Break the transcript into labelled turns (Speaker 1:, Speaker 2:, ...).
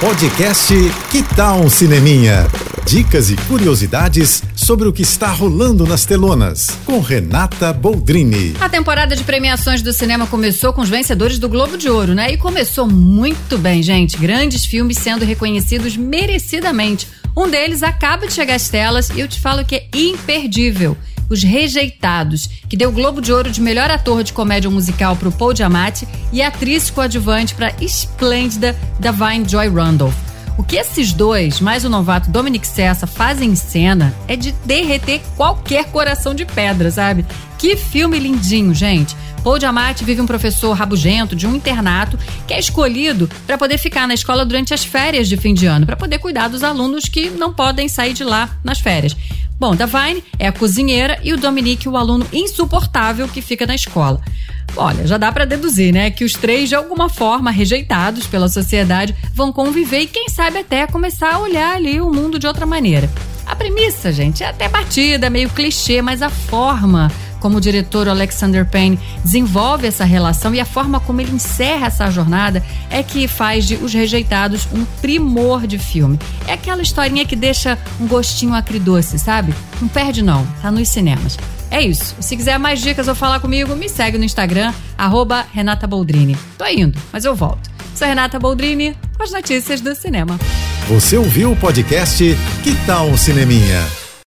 Speaker 1: Podcast Que Tal um Cineminha? Dicas e curiosidades sobre o que está rolando nas telonas, com Renata Boldrini.
Speaker 2: A temporada de premiações do cinema começou com os vencedores do Globo de Ouro, né? E começou muito bem, gente. Grandes filmes sendo reconhecidos merecidamente. Um deles acaba de chegar às telas e eu te falo que é imperdível. Os Rejeitados, que deu o Globo de Ouro de melhor ator de comédia musical para o Paul Giamatti e atriz coadjuvante para esplêndida Davine Joy Randolph. O que esses dois, mais o novato Dominic Sessa, fazem em cena é de derreter qualquer coração de pedra, sabe? Que filme lindinho, gente. Paul Giamatti vive um professor rabugento de um internato que é escolhido para poder ficar na escola durante as férias de fim de ano, para poder cuidar dos alunos que não podem sair de lá nas férias. Bom, Davine é a cozinheira e o Dominique o aluno insuportável que fica na escola. Olha, já dá para deduzir, né, que os três de alguma forma rejeitados pela sociedade vão conviver e quem sabe até começar a olhar ali o mundo de outra maneira. A premissa, gente, é até batida, meio clichê, mas a forma como o diretor Alexander Payne desenvolve essa relação e a forma como ele encerra essa jornada é que faz de Os Rejeitados um primor de filme. É aquela historinha que deixa um gostinho acridoce, sabe? Não perde não, tá nos cinemas. É isso. Se quiser mais dicas ou falar comigo, me segue no Instagram, arroba Renata Boldrini. Tô indo, mas eu volto. Sou Renata Boldrini com as notícias do cinema.
Speaker 1: Você ouviu o podcast Que Tal Cineminha?